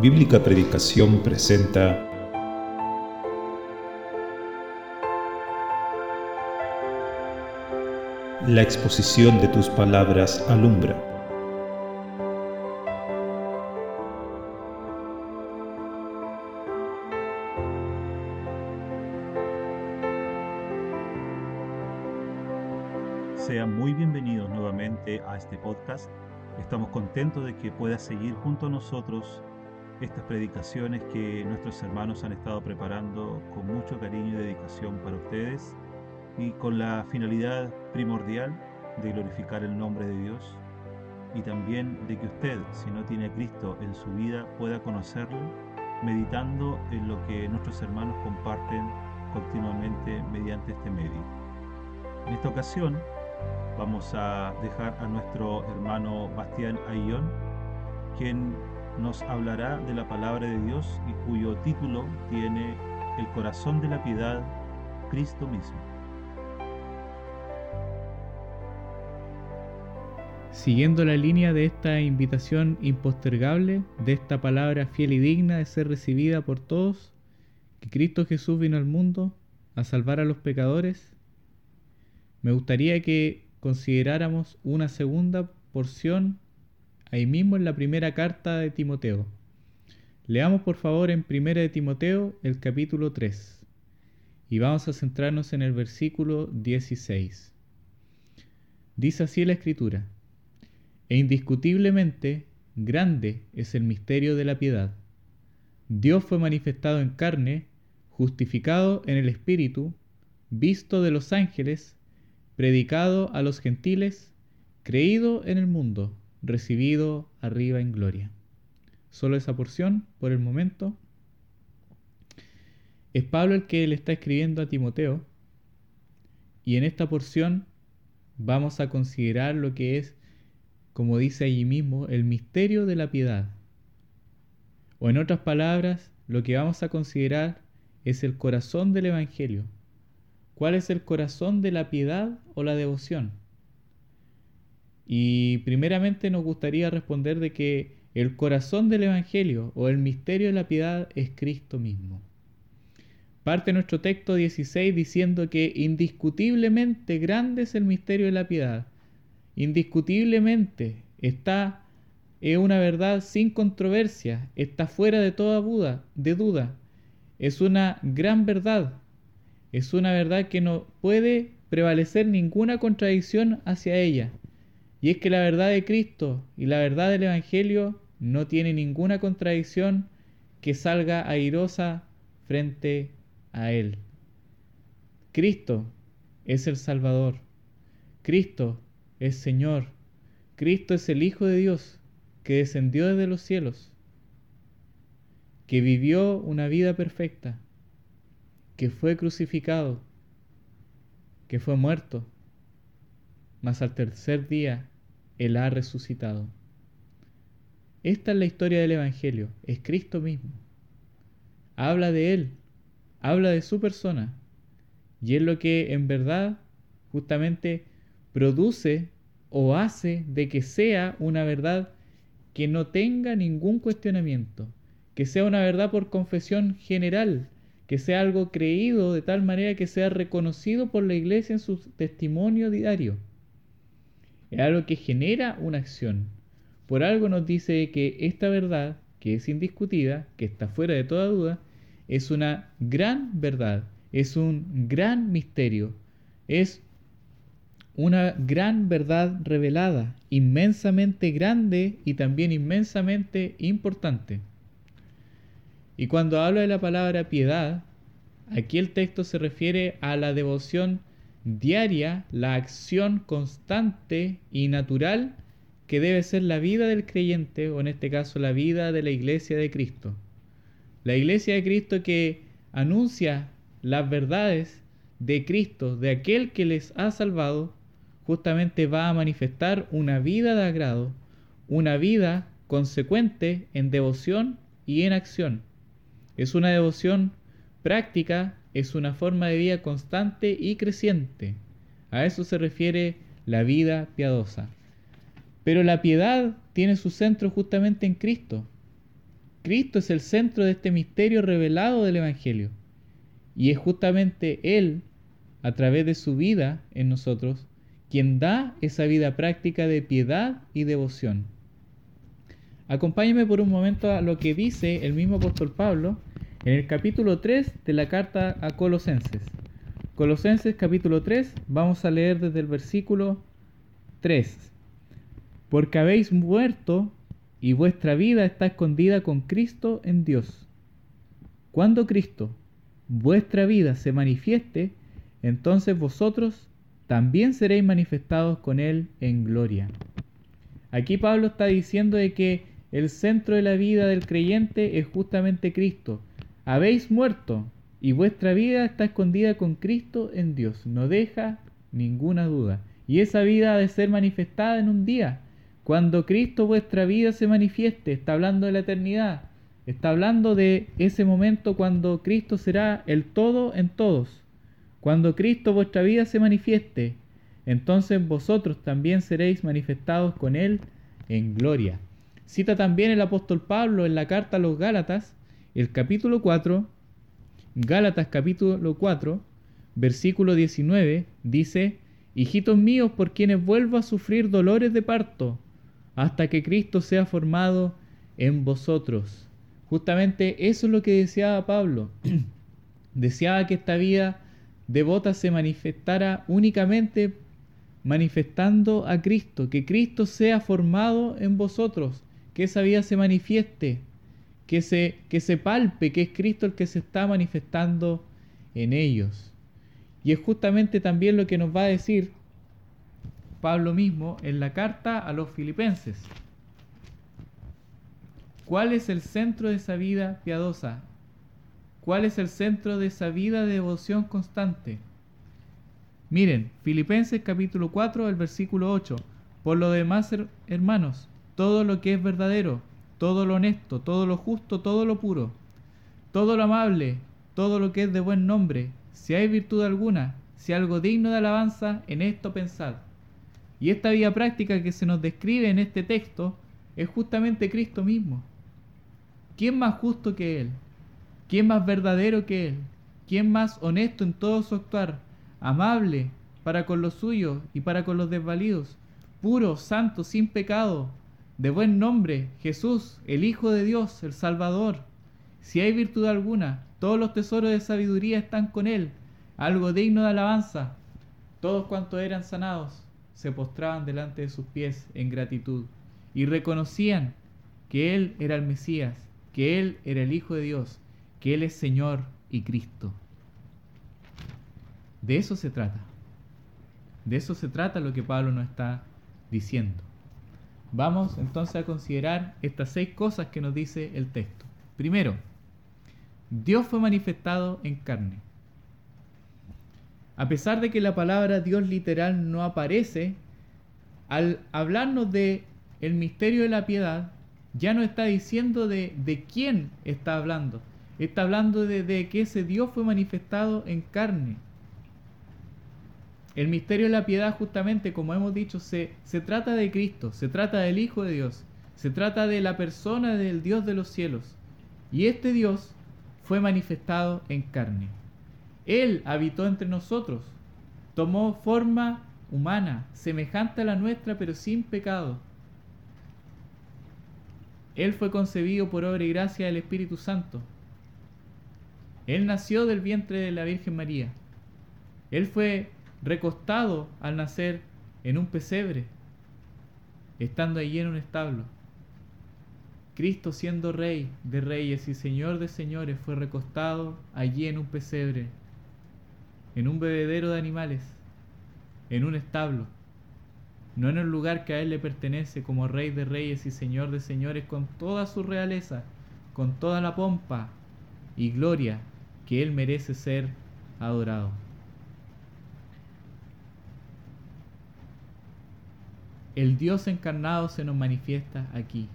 Bíblica Predicación presenta La exposición de tus palabras alumbra. Sean muy bienvenidos nuevamente a este podcast. Estamos contentos de que puedas seguir junto a nosotros estas predicaciones que nuestros hermanos han estado preparando con mucho cariño y dedicación para ustedes y con la finalidad primordial de glorificar el nombre de Dios y también de que usted, si no tiene a Cristo en su vida, pueda conocerlo meditando en lo que nuestros hermanos comparten continuamente mediante este medio. En esta ocasión vamos a dejar a nuestro hermano Bastián Ayón, quien nos hablará de la palabra de Dios y cuyo título tiene El corazón de la piedad, Cristo mismo. Siguiendo la línea de esta invitación impostergable, de esta palabra fiel y digna de ser recibida por todos, que Cristo Jesús vino al mundo a salvar a los pecadores, me gustaría que consideráramos una segunda porción ahí mismo en la primera carta de Timoteo. Leamos por favor en primera de Timoteo el capítulo 3 y vamos a centrarnos en el versículo 16. Dice así la escritura, e indiscutiblemente grande es el misterio de la piedad. Dios fue manifestado en carne, justificado en el Espíritu, visto de los ángeles, predicado a los gentiles, creído en el mundo, recibido arriba en gloria. Solo esa porción por el momento. Es Pablo el que le está escribiendo a Timoteo y en esta porción vamos a considerar lo que es, como dice allí mismo, el misterio de la piedad. O en otras palabras, lo que vamos a considerar es el corazón del Evangelio. ¿Cuál es el corazón de la piedad o la devoción? Y primeramente nos gustaría responder de que el corazón del Evangelio o el misterio de la piedad es Cristo mismo. Parte nuestro texto 16 diciendo que indiscutiblemente grande es el misterio de la piedad. Indiscutiblemente está es una verdad sin controversia, está fuera de toda duda, de duda. Es una gran verdad. Es una verdad que no puede prevalecer ninguna contradicción hacia ella. Y es que la verdad de Cristo y la verdad del Evangelio no tiene ninguna contradicción que salga airosa frente a Él. Cristo es el Salvador. Cristo es Señor. Cristo es el Hijo de Dios que descendió desde los cielos, que vivió una vida perfecta, que fue crucificado, que fue muerto, mas al tercer día Él ha resucitado. Esta es la historia del Evangelio, es Cristo mismo. Habla de Él, habla de su persona, y es lo que en verdad justamente produce o hace de que sea una verdad que no tenga ningún cuestionamiento, que sea una verdad por confesión general, que sea algo creído de tal manera que sea reconocido por la iglesia en su testimonio diario. Es algo que genera una acción. Por algo nos dice que esta verdad, que es indiscutida, que está fuera de toda duda, es una gran verdad, es un gran misterio, es una gran verdad revelada, inmensamente grande y también inmensamente importante. Y cuando habla de la palabra piedad, aquí el texto se refiere a la devoción diaria, la acción constante y natural que debe ser la vida del creyente, o en este caso la vida de la iglesia de Cristo. La iglesia de Cristo que anuncia las verdades de Cristo, de aquel que les ha salvado, justamente va a manifestar una vida de agrado, una vida consecuente en devoción y en acción. Es una devoción práctica, es una forma de vida constante y creciente. A eso se refiere la vida piadosa. Pero la piedad tiene su centro justamente en Cristo. Cristo es el centro de este misterio revelado del Evangelio. Y es justamente Él, a través de su vida en nosotros, quien da esa vida práctica de piedad y devoción. Acompáñeme por un momento a lo que dice el mismo apóstol Pablo en el capítulo 3 de la carta a Colosenses. Colosenses capítulo 3, vamos a leer desde el versículo 3. Porque habéis muerto y vuestra vida está escondida con Cristo en Dios. Cuando Cristo, vuestra vida, se manifieste, entonces vosotros también seréis manifestados con Él en gloria. Aquí Pablo está diciendo de que el centro de la vida del creyente es justamente Cristo. Habéis muerto y vuestra vida está escondida con Cristo en Dios. No deja ninguna duda. Y esa vida ha de ser manifestada en un día. Cuando Cristo vuestra vida se manifieste, está hablando de la eternidad. Está hablando de ese momento cuando Cristo será el todo en todos. Cuando Cristo vuestra vida se manifieste, entonces vosotros también seréis manifestados con Él en gloria. Cita también el apóstol Pablo en la carta a los Gálatas, el capítulo 4, Gálatas capítulo 4, versículo 19, dice, Hijitos míos, por quienes vuelvo a sufrir dolores de parto, hasta que Cristo sea formado en vosotros. Justamente eso es lo que deseaba Pablo. deseaba que esta vida devota se manifestara únicamente manifestando a Cristo, que Cristo sea formado en vosotros, que esa vida se manifieste, que se, que se palpe que es Cristo el que se está manifestando en ellos. Y es justamente también lo que nos va a decir Pablo mismo en la carta a los filipenses. ¿Cuál es el centro de esa vida piadosa? ¿Cuál es el centro de esa vida de devoción constante? Miren, Filipenses capítulo 4, el versículo 8. Por lo demás, hermanos, todo lo que es verdadero, todo lo honesto, todo lo justo, todo lo puro, todo lo amable, todo lo que es de buen nombre, si hay virtud alguna, si algo digno de alabanza, en esto pensad. Y esta vida práctica que se nos describe en este texto es justamente Cristo mismo. ¿Quién más justo que Él? ¿Quién más verdadero que Él? ¿Quién más honesto en todo su actuar? Amable para con los suyos y para con los desvalidos, puro, santo, sin pecado, de buen nombre, Jesús, el Hijo de Dios, el Salvador. Si hay virtud alguna, todos los tesoros de sabiduría están con Él, algo digno de alabanza. Todos cuantos eran sanados se postraban delante de sus pies en gratitud y reconocían que Él era el Mesías, que Él era el Hijo de Dios, que Él es Señor y Cristo. De eso se trata. De eso se trata lo que Pablo nos está diciendo. Vamos entonces a considerar estas seis cosas que nos dice el texto. Primero, Dios fue manifestado en carne. A pesar de que la palabra Dios literal no aparece, al hablarnos de el misterio de la piedad, ya no está diciendo de, de quién está hablando. Está hablando de, de que ese Dios fue manifestado en carne. El misterio de la piedad justamente, como hemos dicho, se, se trata de Cristo, se trata del Hijo de Dios, se trata de la persona del Dios de los cielos. Y este Dios fue manifestado en carne. Él habitó entre nosotros, tomó forma humana, semejante a la nuestra, pero sin pecado. Él fue concebido por obra y gracia del Espíritu Santo. Él nació del vientre de la Virgen María. Él fue recostado al nacer en un pesebre, estando allí en un establo. Cristo siendo rey de reyes y señor de señores fue recostado allí en un pesebre, en un bebedero de animales, en un establo, no en el lugar que a él le pertenece como rey de reyes y señor de señores con toda su realeza, con toda la pompa y gloria que él merece ser adorado. El Dios encarnado se nos manifiesta aquí.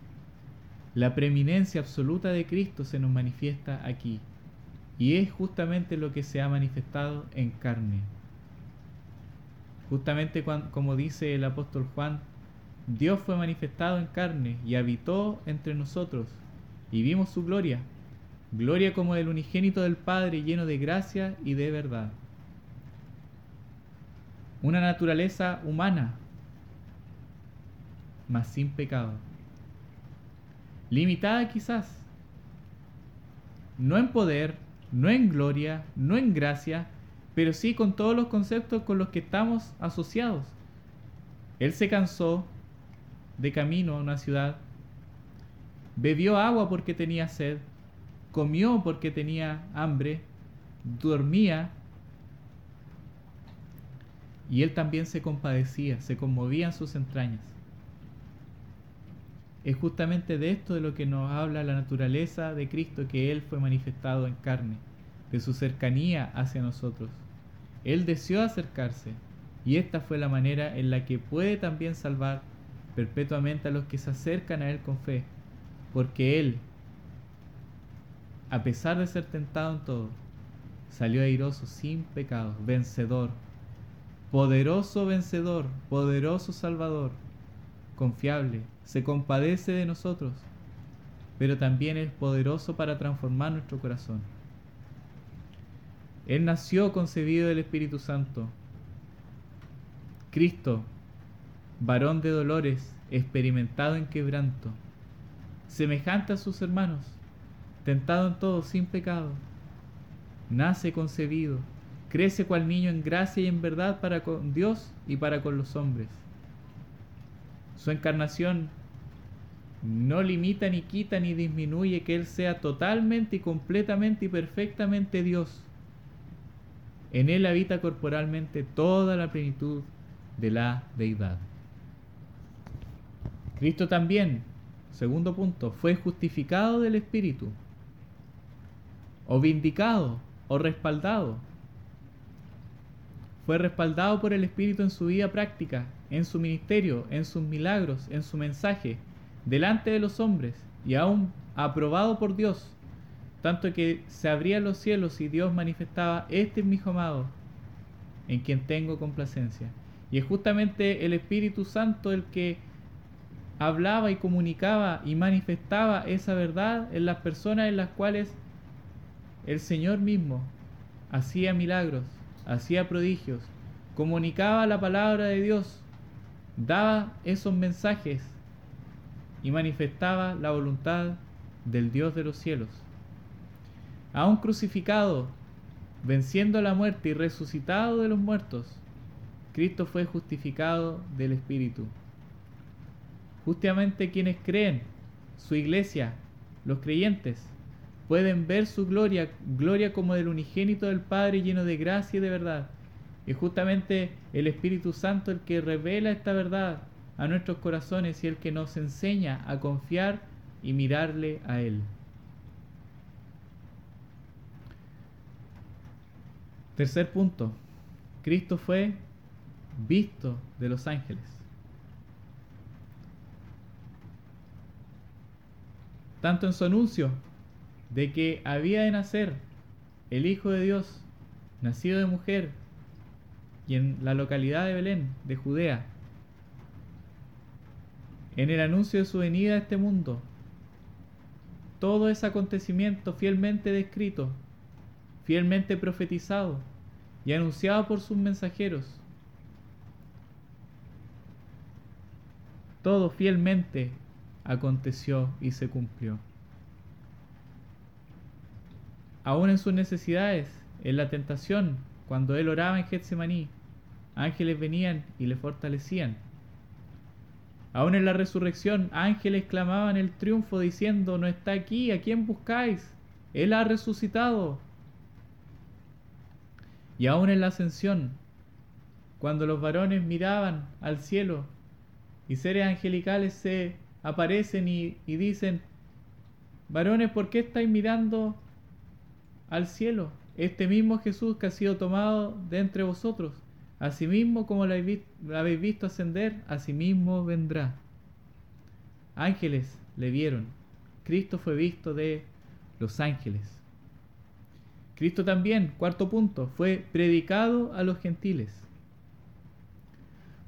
La preeminencia absoluta de Cristo se nos manifiesta aquí. Y es justamente lo que se ha manifestado en carne. Justamente como dice el apóstol Juan, Dios fue manifestado en carne y habitó entre nosotros. y vimos su gloria, gloria como del unigénito del Padre lleno de gracia y de verdad. Una naturaleza humana, mas sin pecado. Limitada quizás, no en poder, no en gloria, no en gracia, pero sí con todos los conceptos con los que estamos asociados. Él se cansó de camino a una ciudad, bebió agua porque tenía sed, comió porque tenía hambre, dormía, y él también se compadecía, se conmovía en sus entrañas. Es justamente de esto de lo que nos habla la naturaleza de Cristo, que Él fue manifestado en carne, de su cercanía hacia nosotros. Él deseó acercarse, y esta fue la manera en la que puede también salvar perpetuamente a los que se acercan a Él con fe, porque Él, a pesar de ser tentado en todo, salió airoso sin pecado, vencedor, poderoso vencedor, poderoso salvador, confiable, se compadece de nosotros, pero también es poderoso para transformar nuestro corazón. Él nació concebido del Espíritu Santo. Cristo, varón de dolores, experimentado en quebranto, semejante a sus hermanos, tentado en todo sin pecado, nace concebido, crece cual niño en gracia y en verdad para con Dios y para con los hombres su encarnación no limita ni quita ni disminuye que Él sea totalmente y completamente y perfectamente Dios. En Él habita corporalmente toda la plenitud de la deidad. Cristo también, segundo punto, fue justificado del Espíritu, o vindicado, o respaldado. Fue respaldado por el Espíritu en su vida práctica, en su ministerio, en sus milagros, en su mensaje, delante de los hombres y aún aprobado por Dios, tanto que se abrían los cielos y Dios manifestaba, este es mi amado, en quien tengo complacencia. Y es justamente el Espíritu Santo el que hablaba y comunicaba y manifestaba esa verdad en las personas en las cuales el Señor mismo hacía milagros, hacía prodigios, comunicaba la palabra de Dios daba esos mensajes y manifestaba la voluntad del Dios de los cielos. Aún crucificado, venciendo la muerte y resucitado de los muertos, Cristo fue justificado del Espíritu. Justamente quienes creen, su iglesia, los creyentes, pueden ver su gloria, gloria como del unigénito del Padre lleno de gracia y de verdad, es justamente el Espíritu Santo el que revela esta verdad a nuestros corazones y el que nos enseña a confiar y mirarle a Él. Tercer punto, Cristo fue visto de los ángeles. Tanto en su anuncio de que había de nacer el Hijo de Dios, nacido de mujer, y en la localidad de Belén, de Judea, en el anuncio de su venida a este mundo, todo ese acontecimiento fielmente descrito, fielmente profetizado y anunciado por sus mensajeros, todo fielmente aconteció y se cumplió. Aún en sus necesidades, en la tentación, cuando él oraba en Getsemaní, ángeles venían y le fortalecían. Aún en la resurrección, ángeles clamaban el triunfo diciendo, no está aquí, ¿a quién buscáis? Él ha resucitado. Y aún en la ascensión, cuando los varones miraban al cielo y seres angelicales se aparecen y, y dicen, varones, ¿por qué estáis mirando al cielo? este mismo Jesús que ha sido tomado de entre vosotros, asimismo como la habéis visto ascender, asimismo vendrá. Ángeles le vieron, Cristo fue visto de los ángeles. Cristo también, cuarto punto, fue predicado a los gentiles.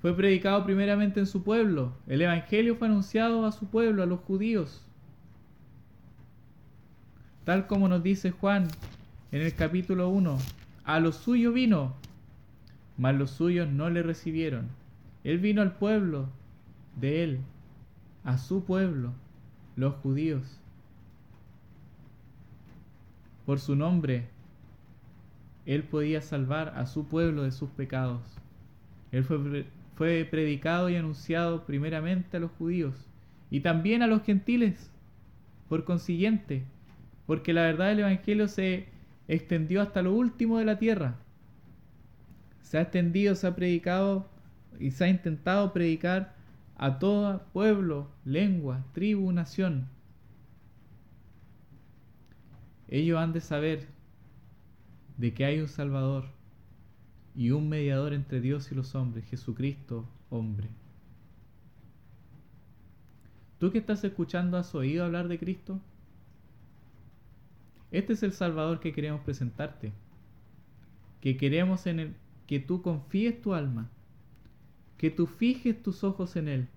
Fue predicado primeramente en su pueblo. El Evangelio fue anunciado a su pueblo, a los judíos. Tal como nos dice Juan en el capítulo 1, a lo suyo vino, mas los suyos no le recibieron. Él vino al pueblo de él, a su pueblo, los judíos. Por su nombre, él podía salvar a su pueblo de sus pecados. Él fue, fue predicado y anunciado primeramente a los judíos y también a los gentiles, por consiguiente, porque la verdad del Evangelio se extendió hasta lo último de la tierra. Se ha extendido, se ha predicado y se ha intentado predicar a todo pueblo, lengua, tribu, nación. Ellos han de saber de que hay un Salvador y un mediador entre Dios y los hombres, Jesucristo, hombre. ¿Tú que estás escuchando has oído hablar de Cristo? Este es el Salvador que queremos presentarte, que queremos en el que tú confíes tu alma, que tú fijes tus ojos en Él,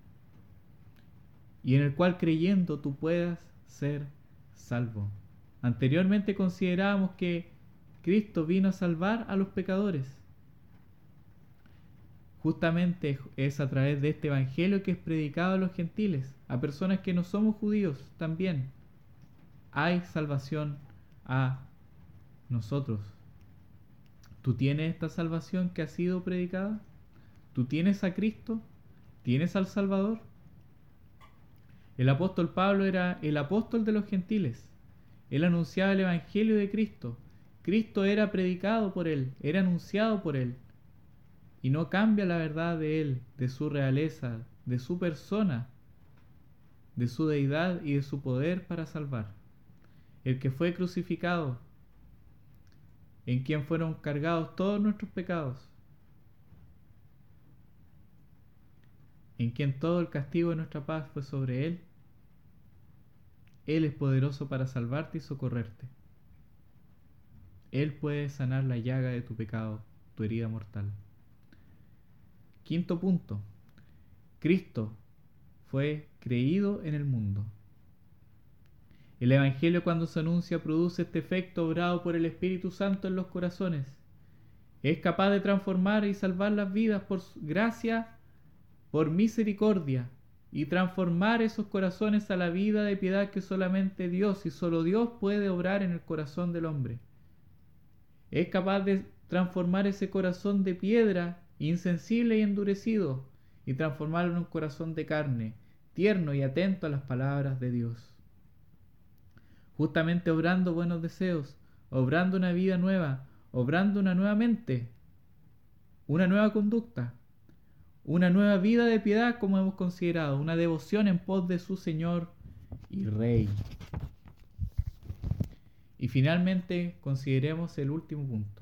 y en el cual creyendo tú puedas ser salvo. Anteriormente considerábamos que Cristo vino a salvar a los pecadores. Justamente es a través de este Evangelio que es predicado a los gentiles, a personas que no somos judíos también. Hay salvación a nosotros. ¿Tú tienes esta salvación que ha sido predicada? ¿Tú tienes a Cristo? ¿Tienes al Salvador? El apóstol Pablo era el apóstol de los gentiles. Él anunciaba el Evangelio de Cristo. Cristo era predicado por él, era anunciado por él. Y no cambia la verdad de él, de su realeza, de su persona, de su deidad y de su poder para salvar. El que fue crucificado, en quien fueron cargados todos nuestros pecados, en quien todo el castigo de nuestra paz fue sobre él, Él es poderoso para salvarte y socorrerte. Él puede sanar la llaga de tu pecado, tu herida mortal. Quinto punto. Cristo fue creído en el mundo. El Evangelio cuando se anuncia produce este efecto obrado por el Espíritu Santo en los corazones. Es capaz de transformar y salvar las vidas por gracia, por misericordia, y transformar esos corazones a la vida de piedad que solamente Dios y solo Dios puede obrar en el corazón del hombre. Es capaz de transformar ese corazón de piedra, insensible y endurecido, y transformarlo en un corazón de carne, tierno y atento a las palabras de Dios. Justamente obrando buenos deseos, obrando una vida nueva, obrando una nueva mente, una nueva conducta, una nueva vida de piedad como hemos considerado, una devoción en pos de su Señor y Rey. Y finalmente consideremos el último punto.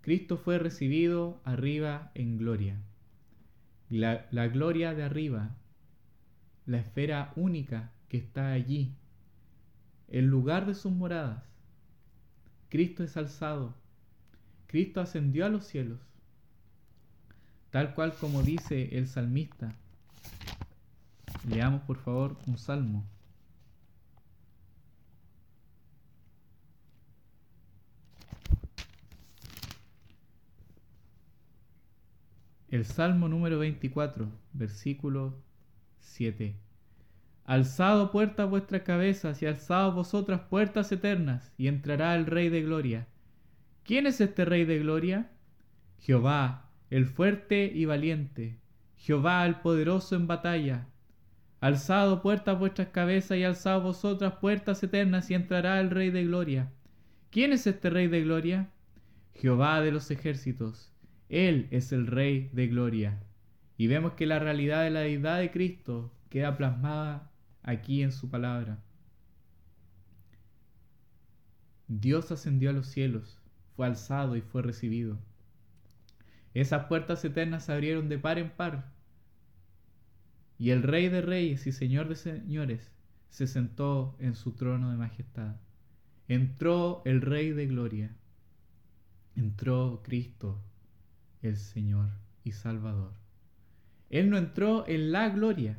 Cristo fue recibido arriba en gloria. La, la, gloria de arriba, la esfera única que está allí, el lugar de sus moradas. Cristo es alzado. Cristo ascendió a los cielos tal cual como dice el salmista. Leamos por favor un salmo. El Salmo número 24, versículo 7. Alzado puertas vuestras cabezas y alzado vosotras puertas eternas, y entrará el Rey de Gloria. ¿Quién es este Rey de Gloria? Jehová, el fuerte y valiente, Jehová el poderoso en batalla. Alzado puertas vuestras cabezas y alzado vosotras puertas eternas y entrará el Rey de Gloria. ¿Quién es este Rey de Gloria? Jehová de los ejércitos. Él es el Rey de Gloria. Y vemos que la realidad de la deidad de Cristo queda plasmada aquí en su palabra. Dios ascendió a los cielos, fue alzado y fue recibido. Esas puertas eternas se abrieron de par en par. Y el Rey de Reyes y Señor de Señores se sentó en su trono de majestad. Entró el Rey de Gloria. Entró Cristo, el Señor y Salvador. Él no entró en la gloria,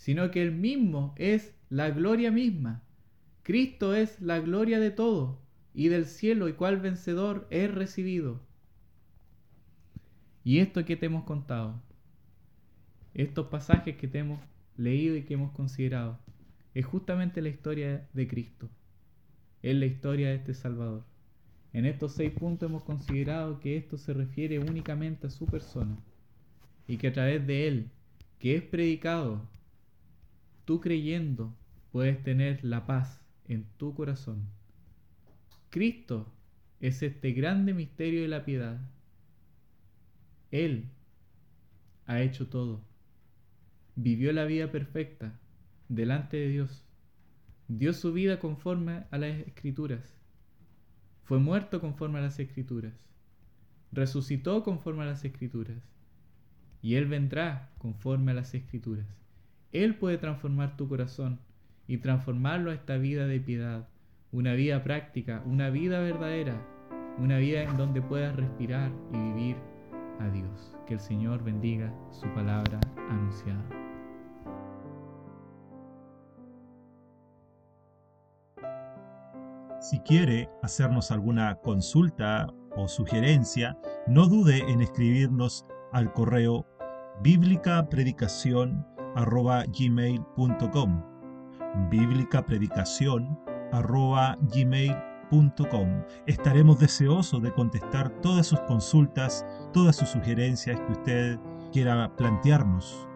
sino que Él mismo es la gloria misma. Cristo es la gloria de todo, y del cielo y cual vencedor es recibido. Y esto que te hemos contado, estos pasajes que te hemos leído y que hemos considerado, es justamente la historia de Cristo, es la historia de este Salvador. En estos seis puntos hemos considerado que esto se refiere únicamente a su persona y que a través de Él, que es predicado, tú creyendo puedes tener la paz en tu corazón. Cristo es este grande misterio de la piedad. Él ha hecho todo. Vivió la vida perfecta delante de Dios. Dio su vida conforme a las escrituras fue muerto conforme a las escrituras, resucitó conforme a las escrituras, y Él vendrá conforme a las escrituras. Él puede transformar tu corazón y transformarlo a esta vida de piedad, una vida práctica, una vida verdadera, una vida en donde puedas respirar y vivir a Dios. Que el Señor bendiga su palabra anunciada. Si quiere hacernos alguna consulta o sugerencia, no dude en escribirnos al correo biblicapredicación@gmail.com. biblicapredicación@gmail.com. Estaremos deseosos de contestar todas sus consultas, todas sus sugerencias que usted quiera plantearnos.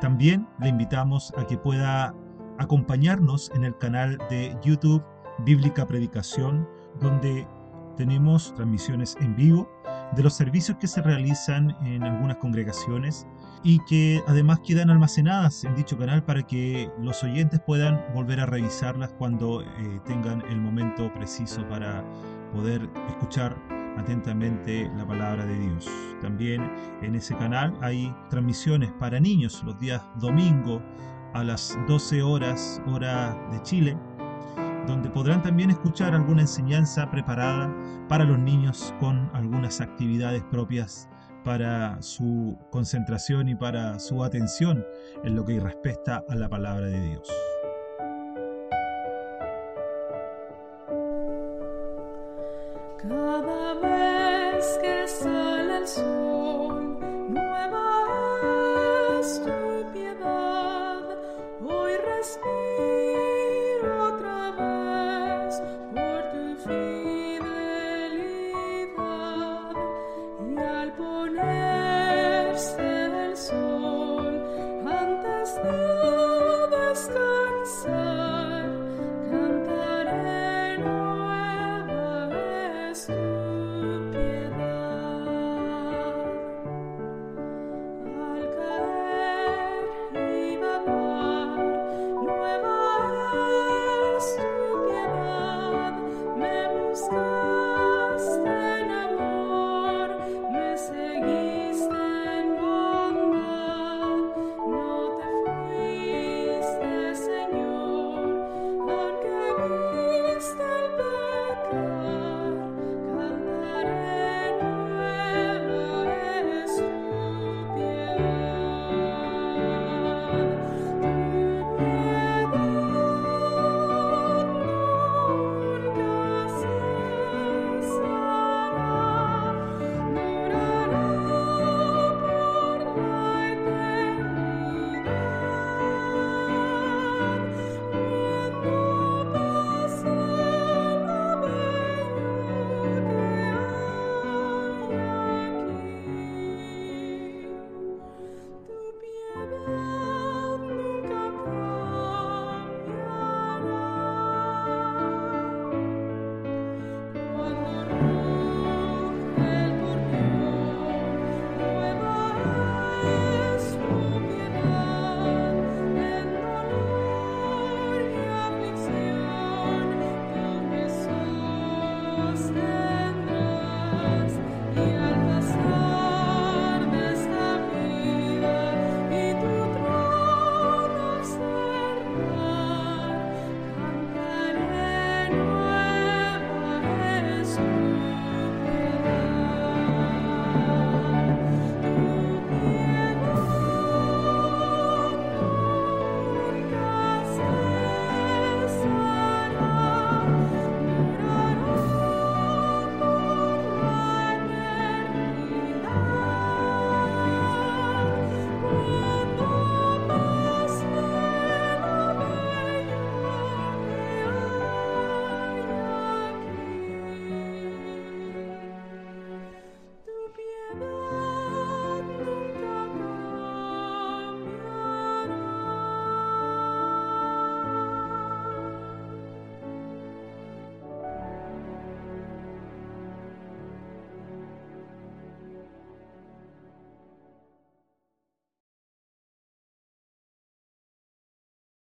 También le invitamos a que pueda acompañarnos en el canal de YouTube Bíblica Predicación, donde tenemos transmisiones en vivo de los servicios que se realizan en algunas congregaciones y que además quedan almacenadas en dicho canal para que los oyentes puedan volver a revisarlas cuando eh, tengan el momento preciso para poder escuchar atentamente la palabra de Dios. También en ese canal hay transmisiones para niños los días domingo a las 12 horas hora de Chile donde podrán también escuchar alguna enseñanza preparada para los niños con algunas actividades propias para su concentración y para su atención en lo que respecta a la palabra de Dios. Cada vez que sale el sol,